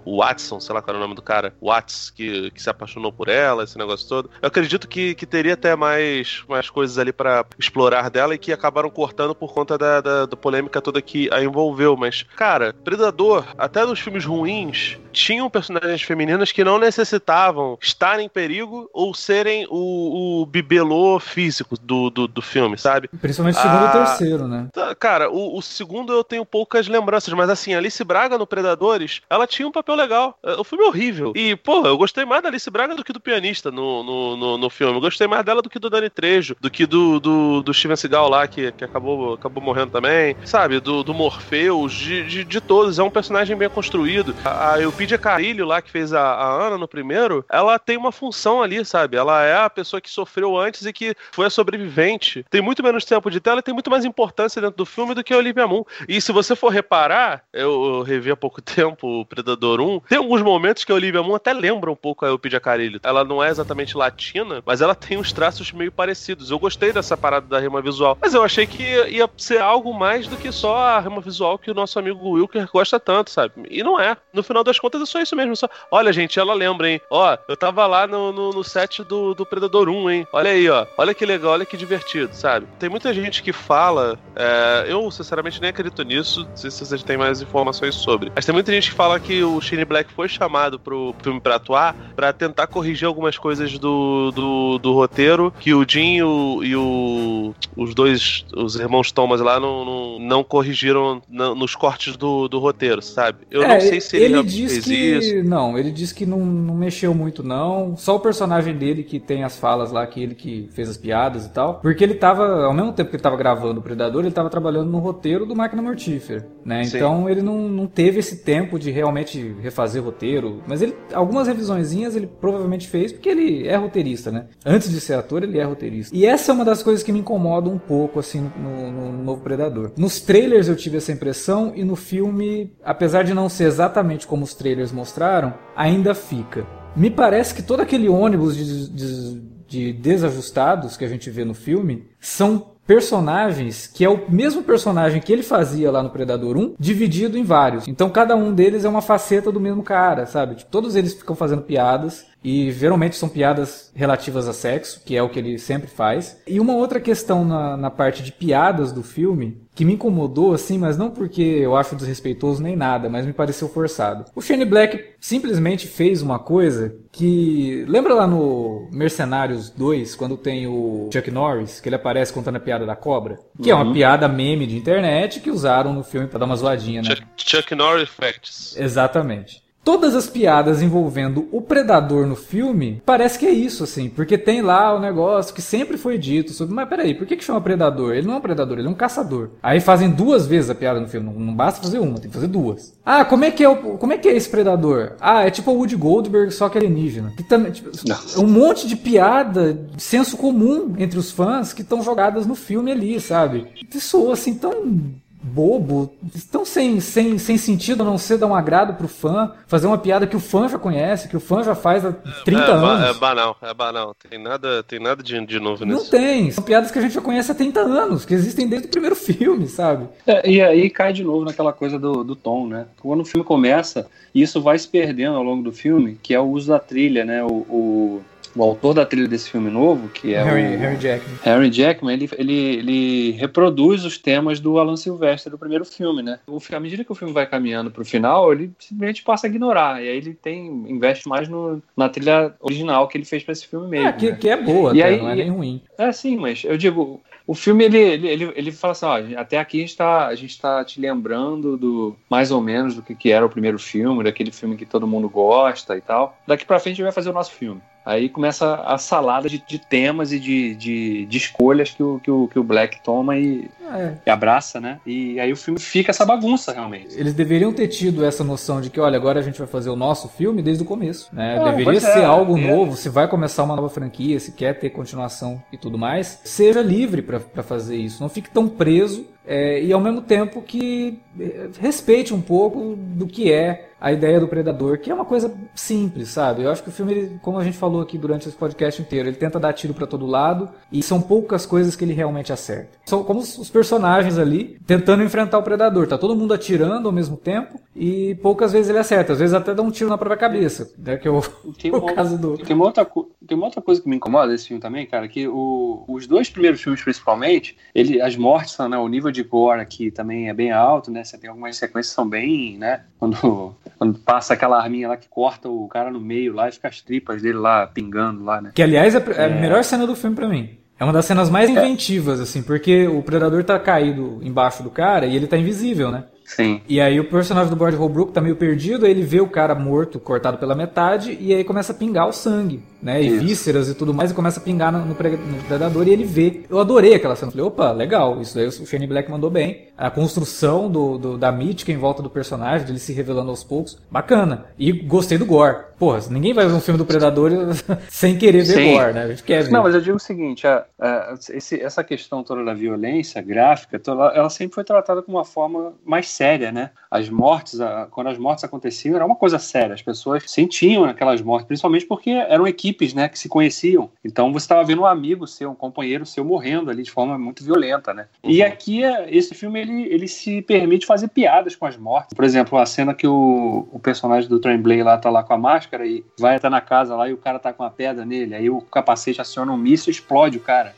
o- Watson, sei lá qual era o nome do cara, Watts, que, que se apaixonou por ela, esse negócio todo. Eu acredito que, que teria até mais, mais coisas ali pra explorar dela e que acabaram cortando por conta da, da, da polêmica toda que a envolveu. Mas, cara, Predador, até nos filmes ruins, tinham personagens femininas que não necessitavam estar em perigo ou serem o, o bibelô físico do, do, do filme, sabe? Principalmente o segundo Ah. e terceiro, né? Tá, Cara, o, o segundo eu tenho poucas lembranças, mas assim, Alice Braga no Predadores, ela tinha um papel legal. É, O filme é horrível. E, pô, eu gostei mais da Alice Braga do que do pianista no, no, no, no filme. Eu gostei mais dela do que do Dani Trejo, do que do, do, do Steven Seagal lá, que, que acabou, acabou morrendo também. Sabe, do, do Morpheus, de, de, de todos. É um personagem bem construído. A, a Eupidia Carilho lá, que fez a, a Ana no primeiro, ela tem uma função ali, sabe? Ela é a pessoa que sofreu antes e que foi a sobrevivente. Tem muito menos tempo de tela e tem muito mais importância dentro do filme do que a Olivia Moon. E se você for reparar, eu, eu revi há pouco (laughs) tempo o Predador 1, tem alguns momentos que a Olivia Moon até lembra um pouco a Eupidia Carilho. Ela não é exatamente latina, mas ela tem uns traços meio parecidos. Eu gostei dessa parada da rima visual, mas eu achei que ia ser algo mais do que só a rima visual que o nosso amigo Wilker gosta tanto, sabe? E não é. No final das contas é só isso mesmo. Só... Olha, gente, ela lembra, hein? Ó, eu tava lá no, no, no set do, do Predador 1, hein? Olha aí, ó. Olha que legal, olha que divertido, sabe? Tem muita gente que fala. é, eu, sinceramente, nem acredito nisso. Não sei se vocês têm mais informações sobre. Mas tem muita gente que fala que o Shane Black foi chamado pro filme pra atuar pra tentar corrigir algumas coisas do, do, do roteiro que o Jim e o, e o- os dois, os irmãos Thomas lá não, não, não corrigiram na- nos cortes do, do roteiro, sabe? Eu não É, sei se ele, ele realmente diz que isso. não, ele diz que não, não mexeu muito não. Só o personagem dele que tem as falas lá que ele que fez as piadas e tal, porque ele tava ao mesmo tempo que ele tava gravando o Predador, ele tava trabalhando no roteiro do Máquina Mortífera, né? Sim. Então ele não, não teve esse tempo de realmente refazer roteiro, mas ele algumas revisõezinhas ele provavelmente fez porque ele é roteirista, né? Antes de ser ator, ele é roteirista. E essa é uma das coisas que me incomoda um pouco assim no, no- no novo Predador. Nos trailers eu tive essa impressão e no filme, apesar de não ser exatamente como os trailers mostraram, ainda fica. Me parece que todo aquele ônibus de, de- de desajustados que a gente vê no filme são personagens que é o mesmo personagem que ele fazia lá no Predador 1, dividido em vários. Então cada um deles é uma faceta do mesmo cara, sabe? Tipo, todos eles ficam fazendo piadas e geralmente são piadas relativas a sexo, que é o que ele sempre faz. E uma outra questão na, na parte de piadas do filme que me incomodou, assim, mas não porque eu acho desrespeitoso nem nada, mas me pareceu forçado. O Shane Black simplesmente fez uma coisa que. Lembra lá no Mercenários 2, quando tem o Chuck Norris, que ele aparece contando a piada da cobra? Que é uma piada meme de internet que usaram no filme pra dar uma zoadinha, né? Chuck, Chuck Norris Facts. Exatamente. Todas as piadas envolvendo o predador no filme, parece que é isso, assim, porque tem lá o negócio que sempre foi dito sobre, mas peraí, por que, que chama predador? Ele não é um predador, ele é um caçador. Aí fazem duas vezes a piada no filme, não, não basta fazer uma, tem que fazer duas. Ah, como é que é, o, como é, que é esse predador? Ah, é tipo o Woody Goldberg, só que alienígena. Que também, tipo, Nossa. um monte de piada, de senso comum entre os fãs que estão jogadas no filme ali, sabe? Isso assim tão bobo, tão sem, sem, sem sentido a não ser dar um agrado pro fã, fazer uma piada que o fã já conhece, que o fã já faz há 30 é, ba- anos. É banal, é banal. Tem nada, tem nada de, de novo não nisso. tem, são piadas que a gente já conhece há 30 anos, que existem desde o primeiro (laughs) filme, sabe? É, e aí cai de novo naquela coisa do, do tom, né? Quando o filme começa, e isso vai se perdendo ao longo do filme, que é o uso da trilha, né? O, o- o autor da trilha desse filme novo, que é Harry, o Harry Jackman. Harry Jackman, ele, ele, ele reproduz os temas do Alan Silvestre do primeiro filme, né? O, à medida que o filme vai caminhando pro final, ele simplesmente passa a ignorar. E aí ele tem, investe mais no, na trilha original que ele fez pra esse filme mesmo. É, que, né? que é boa, E até, aí- não é nem ruim. É, sim, mas eu digo, o filme ele, ele, ele, ele fala assim: ó, até aqui a gente, tá, a gente tá te lembrando do mais ou menos do que, que era o primeiro filme, daquele filme que todo mundo gosta e tal. Daqui pra frente a gente vai fazer o nosso filme. Aí começa a salada de, de temas e de, de, de escolhas que o, que, o, que o Black toma e, É, e abraça, né? E aí o filme fica essa bagunça realmente. Eles deveriam ter tido essa noção de que, olha, agora a gente vai fazer o nosso filme desde o começo. Né? Ah, Deveria pois ser é, algo é. novo. Se vai começar uma nova franquia, se quer ter continuação e tudo mais, seja livre pra fazer isso. Não fique tão preso é, e ao mesmo tempo que é, respeite um pouco do que é a ideia do Predador, que é uma coisa simples, sabe? Eu acho que o filme, ele, como a gente falou aqui durante esse podcast inteiro, ele tenta dar tiro pra todo lado e são poucas coisas que ele realmente acerta. São como os personagens ali tentando enfrentar o Predador. Tá todo mundo atirando ao mesmo tempo e poucas vezes ele acerta. Às vezes até dá um tiro na própria cabeça. Né? Que é o, Tem (laughs) o uma, caso do... tem, uma outra, tem uma outra coisa que me incomoda desse filme também, cara, que o- os dois primeiros filmes, principalmente, ele, as mortes, né, o nível de gore aqui também é bem alto, né? Você tem algumas sequências que são bem, né? Quando, (laughs) quando passa aquela arminha lá que corta o cara no meio lá e fica as tripas dele lá pingando lá, né? Que, aliás, é é a melhor cena do filme pra mim. É uma das cenas mais inventivas, assim, porque o Predador tá caído embaixo do cara e ele tá invisível, né? Sim. E aí o personagem do Boyd Holbrook tá meio perdido, aí ele vê o cara morto, cortado pela metade, e aí começa a pingar o sangue, né? E vísceras e tudo mais, e começa a pingar no, no pre- no predador e ele vê. Eu adorei aquela cena. Falei, opa, legal, isso daí o Shane Black mandou bem. A construção do, do- da mítica em volta do personagem, dele se revelando aos poucos, bacana. E gostei do gore. Porra, ninguém vai ver um filme do Predador (laughs) sem querer ver Sim. gore, né? A gente quer ver. Não, mas eu digo o seguinte, a- a- esse- essa questão toda da violência gráfica, toda- ela sempre foi tratada com uma forma mais séria, né? As mortes, a- quando as mortes aconteciam, era uma coisa séria. As pessoas sentiam aquelas mortes, principalmente porque eram equipes, né, que se conheciam. Então você estava vendo um amigo seu, um companheiro seu morrendo ali de forma muito violenta, né? E Uhum. aqui é- esse filme ele, ele se permite fazer piadas com as mortes. Por exemplo, a cena que o, o personagem do Tremblay lá tá lá com a máscara e vai estar na casa lá e o cara tá com uma pedra nele, aí o capacete aciona um míssil e explode o cara.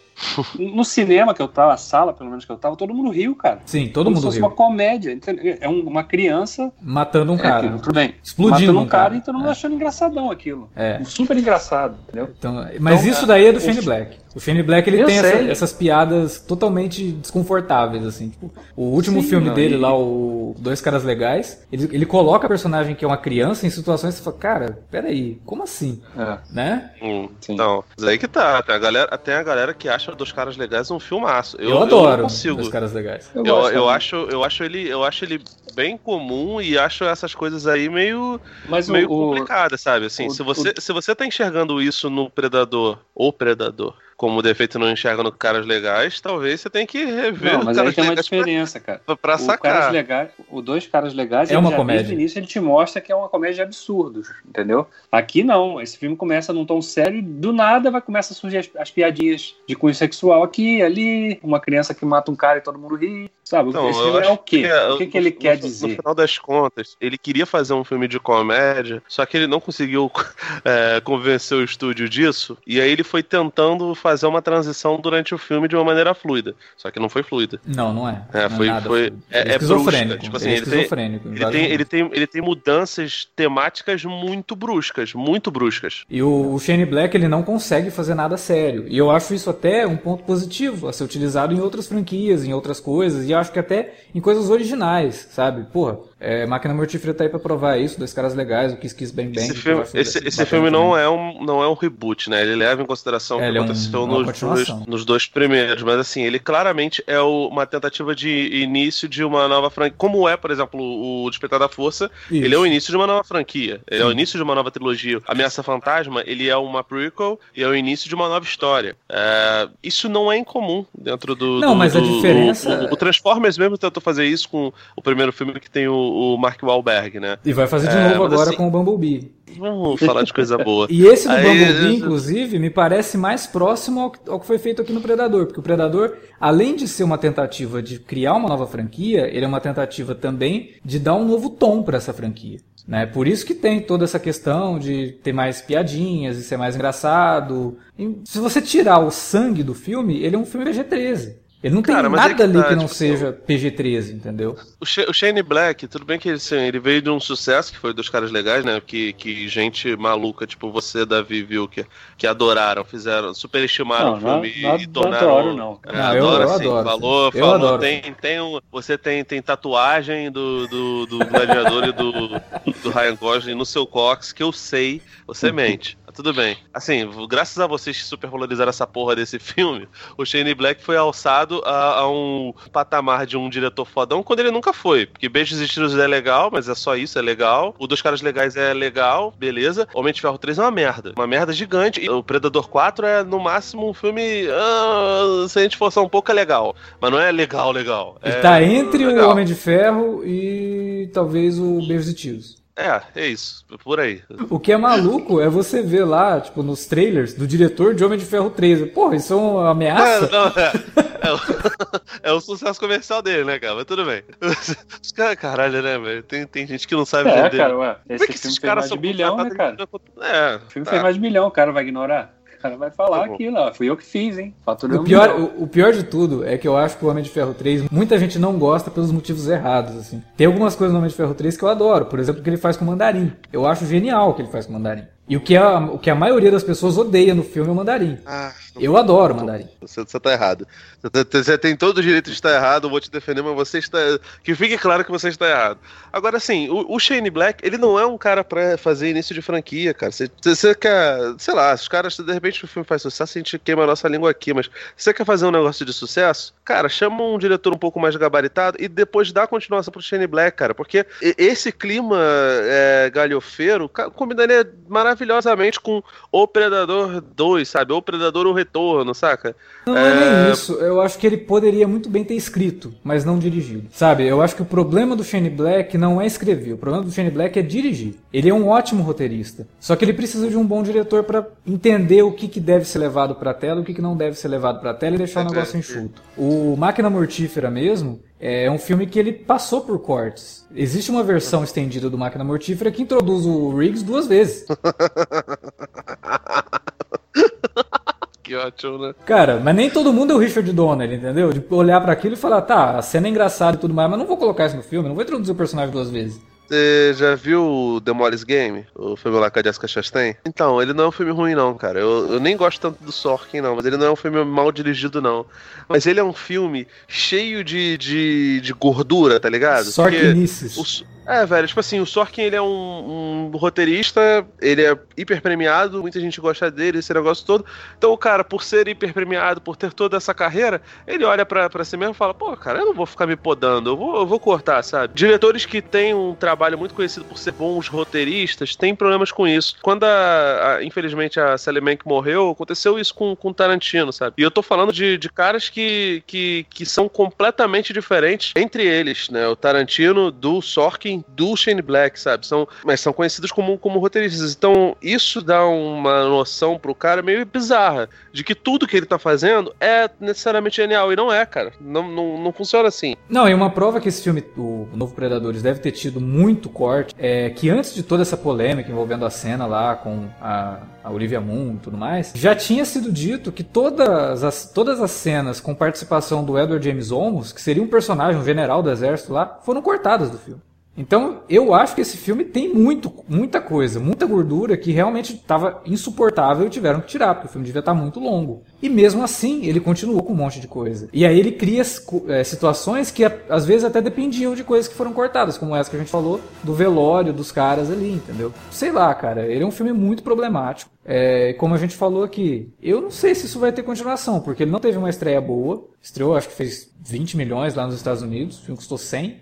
No cinema que eu tava, a sala pelo menos que eu tava, todo mundo riu, cara. Sim, todo Como mundo se fosse riu. uma comédia. entendeu? É um- uma criança Matando um cara. é, tudo bem, Explodindo matando um cara, cara. e todo mundo É. achando engraçadão aquilo. É. Super engraçado, entendeu? Então, mas Então, isso daí é do Shane Black. O Shane Black ele Eu tem essa- essas piadas totalmente desconfortáveis, assim. Tipo, o último Sim, filme não, dele e- lá, o Dois Caras Legais, ele, ele coloca a personagem que é uma criança em situações que você fala, cara, peraí, como assim? É. Né? Hum, Sim. então, mas aí que tá. Tem a, galera, tem a galera que acha dos caras legais um filmaço. Eu, Eu, adoro não consigo. Dois Caras Legais. Eu, eu, também. acho, eu, acho ele, eu acho ele bem comum e acho essas coisas aí meio, Mas o, meio o- complicadas, sabe? Assim, o- se, você, se você tá enxergando isso no Predador ou Predador como defeito não enxerga no Caras Legais, talvez você tenha que rever Não, o mas aí Caras tem uma Legais pra, diferença, cara. pra, pra o sacar. Caras Legais, o Dois Caras Legais, É ele uma já, comédia. Desde o início ele te mostra que é uma comédia de absurdos, entendeu? Aqui não, esse filme começa num tom sério e do nada vai começar a surgir as, as piadinhas de cunho sexual aqui, ali, uma criança que mata um cara e todo mundo ri, sabe? Então, esse filme é o quê? o que, no- que ele no- quer no- dizer? No final das contas, ele queria fazer um filme de comédia, só que ele não conseguiu (laughs) é, convencer o estúdio disso, e aí ele foi tentando fazer uma transição durante o filme de uma maneira fluida. Só que não foi fluida. Não, não é. É, Não foi- nada foi- é- Ele é esquizofrênico. brusca, tipo assim, ele é ele tem- esquizofrênico. em Ele tem, ele, tem, ele tem mudanças temáticas muito bruscas, muito bruscas. E o, o Shane Black ele não consegue fazer nada sério. E eu acho isso até um ponto positivo a ser utilizado em outras franquias, em outras coisas, e eu acho que até em coisas originais, sabe? Porra, é, Máquina Mortífera tá aí pra provar isso, dois caras legais, o Kiss Kiss Bang Bang. Esse que filme, esse, esse filme também. não é, um, não é um reboot, né? Ele leva em consideração o É, que ele é um- aconteceu uma nos, continuação. dois, nos dois primeiros. Mas assim, ele claramente é o- uma tentativa de início de uma nova franquia. Como é, por exemplo, o Despertar da Força, Isso. ele é o início de uma nova franquia. Ele é o Sim. início de uma nova trilogia. Ameaça Fantasma, ele é uma prequel e é o início de uma nova história. É, isso não é incomum dentro do. Não, do- mas a do- diferença- O, o Transformers mesmo tentou fazer isso com o primeiro filme que tem o, o Mark Wahlberg, né? E vai fazer de É, novo agora assim- com o Bumblebee. Vamos falar de coisa boa. (laughs) E esse do Aí, Bumblebee, inclusive, me parece mais próximo ao que, ao que foi feito aqui no Predador. Porque o Predador, além de ser uma tentativa de criar uma nova franquia, ele é uma tentativa também de dar um novo tom para essa franquia. Né? Por isso que tem toda essa questão de ter mais piadinhas e ser mais engraçado. E se você tirar o sangue do filme, ele é um filme PG-13. Ele não Cara, tem aí nada que ali tá, que não tipo, seja PG-13, entendeu? O, Sha- o Shane Black, tudo bem que assim, ele veio de um sucesso, que foi dos caras legais, né? Que, que gente maluca, tipo você, Davi, viu, que, que adoraram, fizeram, superestimaram Não, o filme não- e não tornaram. adoro, não. É, Não, eu- adoro, eu assim, adoro, falou, eu falou, adoro. tem, tem um, você tem, tem tatuagem do, do, do Gladiador e do, do Ryan Gosling no seu cox, que eu sei, você (laughs) mente. Mas Tudo bem. Assim, graças a vocês que supervalorizaram essa porra desse filme, o Shane Black foi alçado a, a um patamar de um diretor fodão quando ele nunca foi. Porque Beijos e Tiros é legal, mas é só isso, é legal. O Dos Caras Legais é legal, beleza. Homem de Ferro 3 é uma merda. Uma merda gigante. E o Predador 4 é, no máximo, um filme. ah, se a gente forçar um pouco, é legal. Mas não é legal, legal. Ele é tá entre o legal. Homem de Ferro e talvez o Beijos e Tiros. É, é isso. Por aí. O que é maluco é você ver lá, tipo, nos trailers do diretor de Homem de Ferro 3. Porra, isso é uma ameaça? É, não, é, é, o, (laughs) é o sucesso comercial dele, né, cara? Mas tudo bem. (laughs) Os caras, caralho, né, velho? Tem, tem gente que não sabe É, vender. cara, ué. Como é Esse que filme esses caras mais de são bilhão, né, cara? É. O filme tá. fez mais de bilhão, o cara vai ignorar? O cara vai falar Tá aquilo, ó. Fui eu que fiz, hein? Faturei O pior, o, o pior de tudo é que eu acho que o Homem de Ferro 3, muita gente não gosta pelos motivos errados, assim. Tem algumas coisas no Homem de Ferro 3 que eu adoro, por exemplo, o que ele faz com o Mandarim. Eu acho genial o que ele faz com o Mandarim. E o que a, o que a maioria das pessoas odeia no filme é o Mandarim. Ah, Eu adoro o Mandarim. Você, você tá errado. Você, tá- você tem todo o direito de estar errado, eu vou te defender, mas você está. Que fique claro que você está errado. Agora, assim, o, o Shane Black, ele não é um cara pra fazer início de franquia, cara. Você, você- quer. Sei lá, os caras, de repente o filme faz sucesso, a gente queima a nossa língua aqui, mas você quer fazer um negócio de sucesso? Cara, chama um diretor um pouco mais gabaritado e depois dá continuação pro Shane Black, cara. Porque esse clima é, galhofeiro combinaria maravilhosamente com O Predador 2, sabe? O Predador O Retorno, saca? Não é nem isso. Eu acho que ele poderia muito bem ter escrito, mas não dirigido. Sabe? Eu acho que o problema do Shane Black não é escrever. O problema do Shane Black é dirigir. Ele é um ótimo roteirista. Só que ele precisa de um bom diretor pra entender o que, que deve ser levado pra tela, o que, que não deve ser levado pra tela e deixar o negócio enxuto. O Máquina Mortífera mesmo é um filme que ele passou por cortes. Existe uma versão estendida do Máquina Mortífera que introduz o Riggs duas vezes. (laughs) Que ótimo, né? Cara, mas nem todo mundo é o Richard Donner, entendeu? De olhar pra aquilo e falar, tá, a cena é engraçada e tudo mais, mas não vou colocar isso no filme, não vou introduzir o personagem duas vezes. Você já viu o The Molly's Game? O filme lá com a Jessica Chastain? Então, ele não é um filme ruim, não, cara. Eu, eu nem gosto tanto do Sorkin, não. Mas ele não é um filme mal dirigido, não. Mas ele é um filme cheio de, de, de gordura, tá ligado? Porque Sorkinices. o é, velho, tipo assim, o Sorkin ele é um, um roteirista, ele é hiper premiado, muita gente gosta dele, esse negócio todo. Então, o cara, por ser hiper premiado, por ter toda essa carreira, ele olha pra si mesmo e fala: pô, cara, eu não vou ficar me podando, eu vou, eu vou cortar, sabe? Diretores que têm um trabalho muito conhecido por ser bons roteiristas têm problemas com isso. Quando, a, a- infelizmente, a Sally Mank morreu, aconteceu isso com, com Tarantino, sabe? E eu tô falando de, de caras que, que, que são completamente diferentes entre eles, né? O Tarantino, do Sorkin, do Shane Black, sabe? São, mas são conhecidos como, como roteiristas. Então, isso dá uma noção pro cara meio bizarra de que tudo que ele tá fazendo é necessariamente genial. E não é, cara. Não, não, não funciona assim. Não, e uma prova que esse filme, o Novo Predadores, deve ter tido muito corte, é que antes de toda essa polêmica envolvendo a cena lá com a, a Olivia Moon e tudo mais, já tinha sido dito que todas as, todas as cenas com participação do Edward James Olmos, que seria um personagem, um general do exército lá, foram cortadas do filme. Então, eu acho que esse filme tem muito, muita coisa, muita gordura que realmente estava insuportável e tiveram que tirar, porque o filme devia estar muito longo. E mesmo assim, ele continuou com um monte de coisa. E aí ele cria é, situações que às vezes até dependiam de coisas que foram cortadas, como essa que a gente falou, do velório dos caras ali, entendeu? Sei lá, cara, ele é um filme muito problemático. É, como a gente falou aqui, eu não sei se isso vai ter continuação, porque ele não teve uma estreia boa. Estreou, acho que fez 20 milhões lá nos Estados Unidos, o filme custou 100.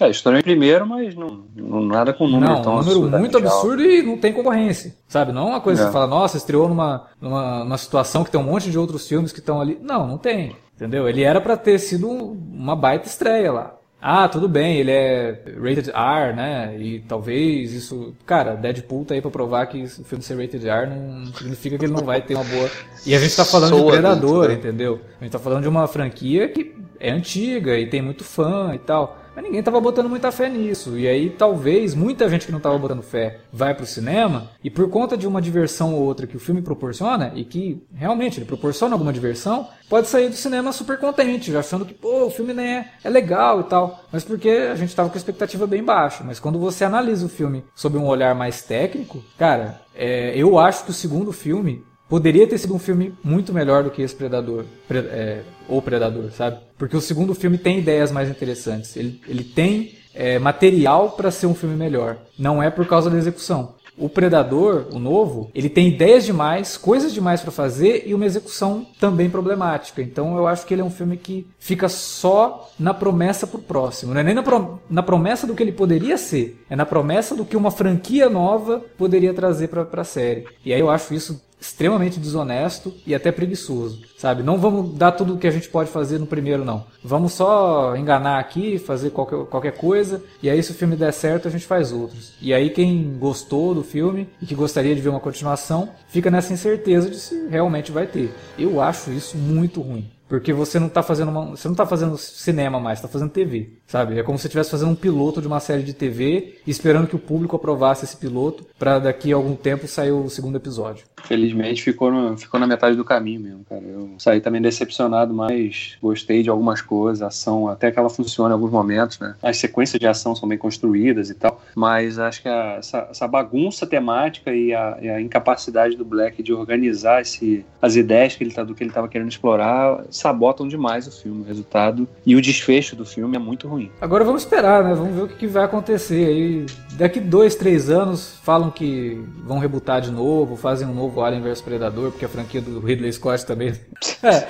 É, estourou em primeiro, mas não, não nada com número não, tão um número muito absurdamente alto. absurdo e não tem concorrência, sabe? Não é uma coisa É. que você fala, nossa, estreou numa, numa, numa situação que tem um monte de outros filmes que estão ali. Não, não tem, entendeu? Ele era pra ter sido uma baita estreia lá. ah, tudo bem, ele é rated R, né? E talvez isso. Cara, Deadpool tá aí pra provar que o filme ser rated R não significa que ele não vai ter uma boa. E a gente tá falando Sou de Predador, adulto, né? entendeu? A gente tá falando de uma franquia que é antiga e tem muito fã e tal. Mas ninguém tava botando muita fé nisso. E aí talvez muita gente que não tava botando fé vai pro cinema e por conta de uma diversão ou outra que o filme proporciona e que realmente ele proporciona alguma diversão, pode sair do cinema super contente, já achando que pô, o filme nem é, legal e tal. Mas porque a gente tava com a expectativa bem baixa. Mas quando você analisa o filme sob um olhar mais técnico, cara, é, eu acho que o segundo filme Poderia ter sido um filme muito melhor do que esse Predador. Pre- é, ou Predador, sabe? Porque o segundo filme tem ideias mais interessantes. Ele, ele tem é, material para ser um filme melhor. Não é por causa da execução. O Predador, o novo, ele tem ideias demais, coisas demais para fazer e uma execução também problemática. Então eu acho que ele é um filme que fica só na promessa pro próximo. Não é nem na, pro- na promessa do que ele poderia ser, é na promessa do que uma franquia nova poderia trazer pra, pra série. E aí eu acho isso extremamente desonesto e até preguiçoso, sabe? Não vamos dar tudo o que a gente pode fazer no primeiro, não. Vamos só enganar aqui, fazer qualquer, qualquer coisa, e aí se o filme der certo, a gente faz outros. E aí quem gostou do filme e que gostaria de ver uma continuação, fica nessa incerteza de se realmente vai ter. Eu acho isso muito ruim. Porque você não tá fazendo uma, você não tá fazendo cinema mais, tá fazendo TV, sabe? É como se você estivesse fazendo um piloto de uma série de TV esperando que o público aprovasse esse piloto para daqui a algum tempo sair o segundo episódio. Felizmente ficou, no- ficou na metade do caminho mesmo, cara. Eu saí também decepcionado, mas gostei de algumas coisas, a ação, até que ela funciona em alguns momentos, né? As sequências de ação são bem construídas e tal, mas acho que a- essa, essa bagunça temática e a, e a incapacidade do Black de organizar esse, as ideias que ele tá, do que ele estava querendo explorar sabotam demais o filme, o resultado e o desfecho do filme é muito ruim. Agora vamos esperar, né? Vamos ver o que, que vai acontecer aí. Daqui dois, três anos falam que vão rebutar de novo, fazem um novo Alien vs Predador, porque a franquia do Ridley Scott também. É,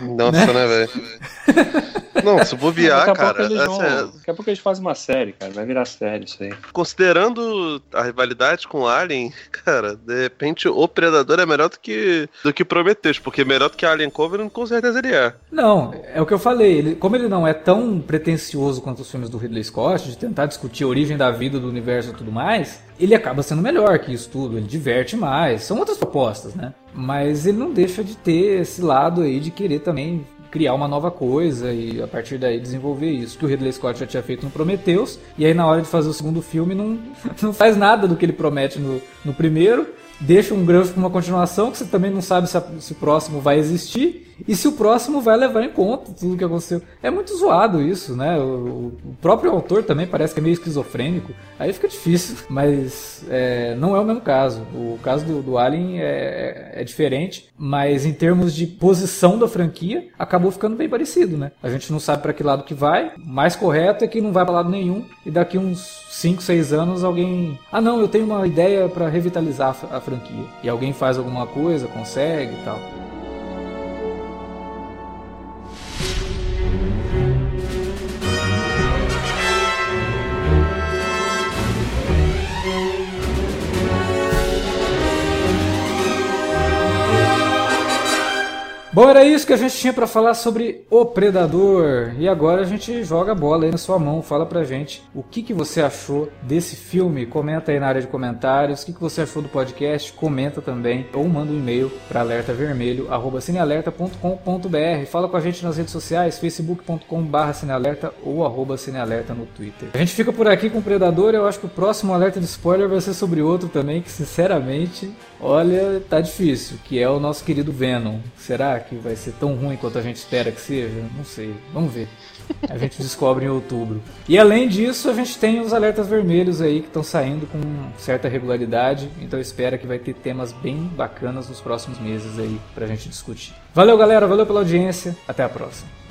Nossa, né, velho? Não, se bobear, daqui, a pouco cara, eles vão- é- daqui a pouco eles fazem uma série, cara. Vai virar série isso aí. considerando a rivalidade com o Alien, (laughs) cara, de repente o Predador é melhor do que do que Prometheus, porque melhor do que Alien Covenant, com certeza ele é. Não, é o que eu falei. Ele, como ele não é tão pretencioso quanto os filmes do Ridley Scott, de tentar discutir a origem da vida, do universo e tudo mais, ele acaba sendo melhor que isso tudo. Ele diverte mais. São outras propostas, né? Mas ele não deixa de ter esse lado aí de querer também criar uma nova coisa e a partir daí desenvolver isso. Que o Ridley Scott já tinha feito no Prometheus, e aí na hora de fazer o segundo filme não, (laughs) não faz nada do que ele promete no, no primeiro. Deixa um gancho para uma continuação que você também não sabe se, a- se o próximo vai existir e se o próximo vai levar em conta tudo que aconteceu. É muito zoado isso, né? O, o próprio autor também parece que é meio esquizofrênico. Aí fica difícil, mas é, não é o mesmo caso. O caso do, do Alien é, é diferente, mas em termos de posição da franquia, acabou ficando bem parecido, né? A gente não sabe para que lado que vai. O mais correto é que não vai para lado nenhum e daqui uns 5, 6 anos alguém. Ah, não, eu tenho uma ideia para revitalizar a franquia. E alguém faz alguma coisa, consegue e tal. Bom, era isso que a gente tinha pra falar sobre O Predador. E agora a gente joga a bola aí na sua mão. Fala pra gente o que, que você achou desse filme. Comenta aí na área de comentários. O que, que você achou do podcast. Comenta também. Ou manda um e-mail para alertavermelho.cinealerta.com.br. Fala com a gente nas redes sociais. facebook.com.br cinealerta ou arroba cinealerta no Twitter. A gente fica por aqui com o Predador. Eu acho que o próximo alerta de spoiler vai ser sobre outro também. Que sinceramente, olha, tá difícil. Que é o nosso querido Venom. Será que vai ser tão ruim quanto a gente espera que seja? Não sei. Vamos ver. A gente descobre em outubro. E além disso, a gente tem os alertas vermelhos aí que estão saindo com certa regularidade. Então espera que vai ter temas bem bacanas nos próximos meses aí pra gente discutir. Valeu, galera. Valeu pela audiência. Até a próxima.